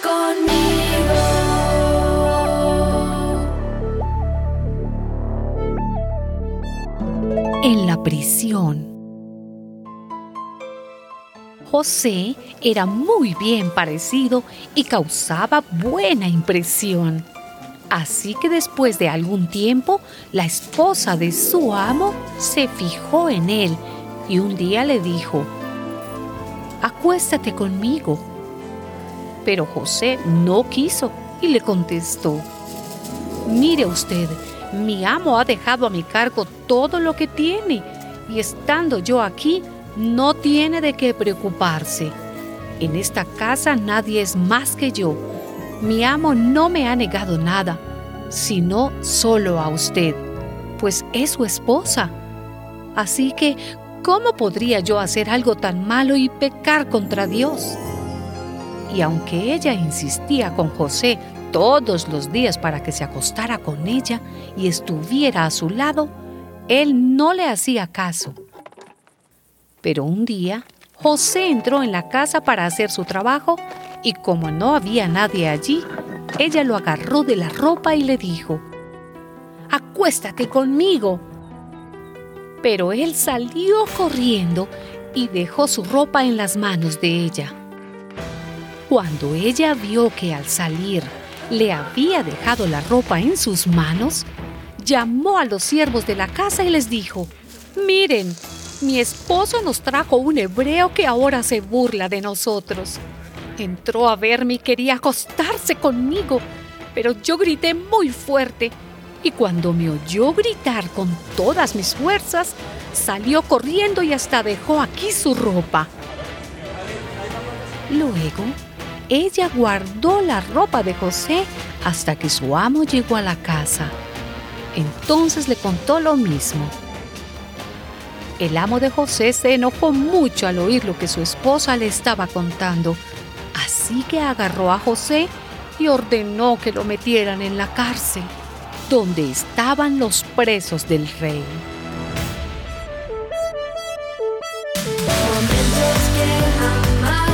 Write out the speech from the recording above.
conmigo. En la prisión. José era muy bien parecido y causaba buena impresión. Así que después de algún tiempo, la esposa de su amo se fijó en él y un día le dijo, Acuéstate conmigo pero José no quiso y le contestó, Mire usted, mi amo ha dejado a mi cargo todo lo que tiene y estando yo aquí, no tiene de qué preocuparse. En esta casa nadie es más que yo. Mi amo no me ha negado nada, sino solo a usted, pues es su esposa. Así que, ¿cómo podría yo hacer algo tan malo y pecar contra Dios? Y aunque ella insistía con José todos los días para que se acostara con ella y estuviera a su lado, él no le hacía caso. Pero un día, José entró en la casa para hacer su trabajo y como no había nadie allí, ella lo agarró de la ropa y le dijo, Acuéstate conmigo. Pero él salió corriendo y dejó su ropa en las manos de ella. Cuando ella vio que al salir le había dejado la ropa en sus manos, llamó a los siervos de la casa y les dijo, miren, mi esposo nos trajo un hebreo que ahora se burla de nosotros. Entró a verme y quería acostarse conmigo, pero yo grité muy fuerte y cuando me oyó gritar con todas mis fuerzas, salió corriendo y hasta dejó aquí su ropa. Luego, ella guardó la ropa de José hasta que su amo llegó a la casa. Entonces le contó lo mismo. El amo de José se enojó mucho al oír lo que su esposa le estaba contando, así que agarró a José y ordenó que lo metieran en la cárcel, donde estaban los presos del rey. Jamás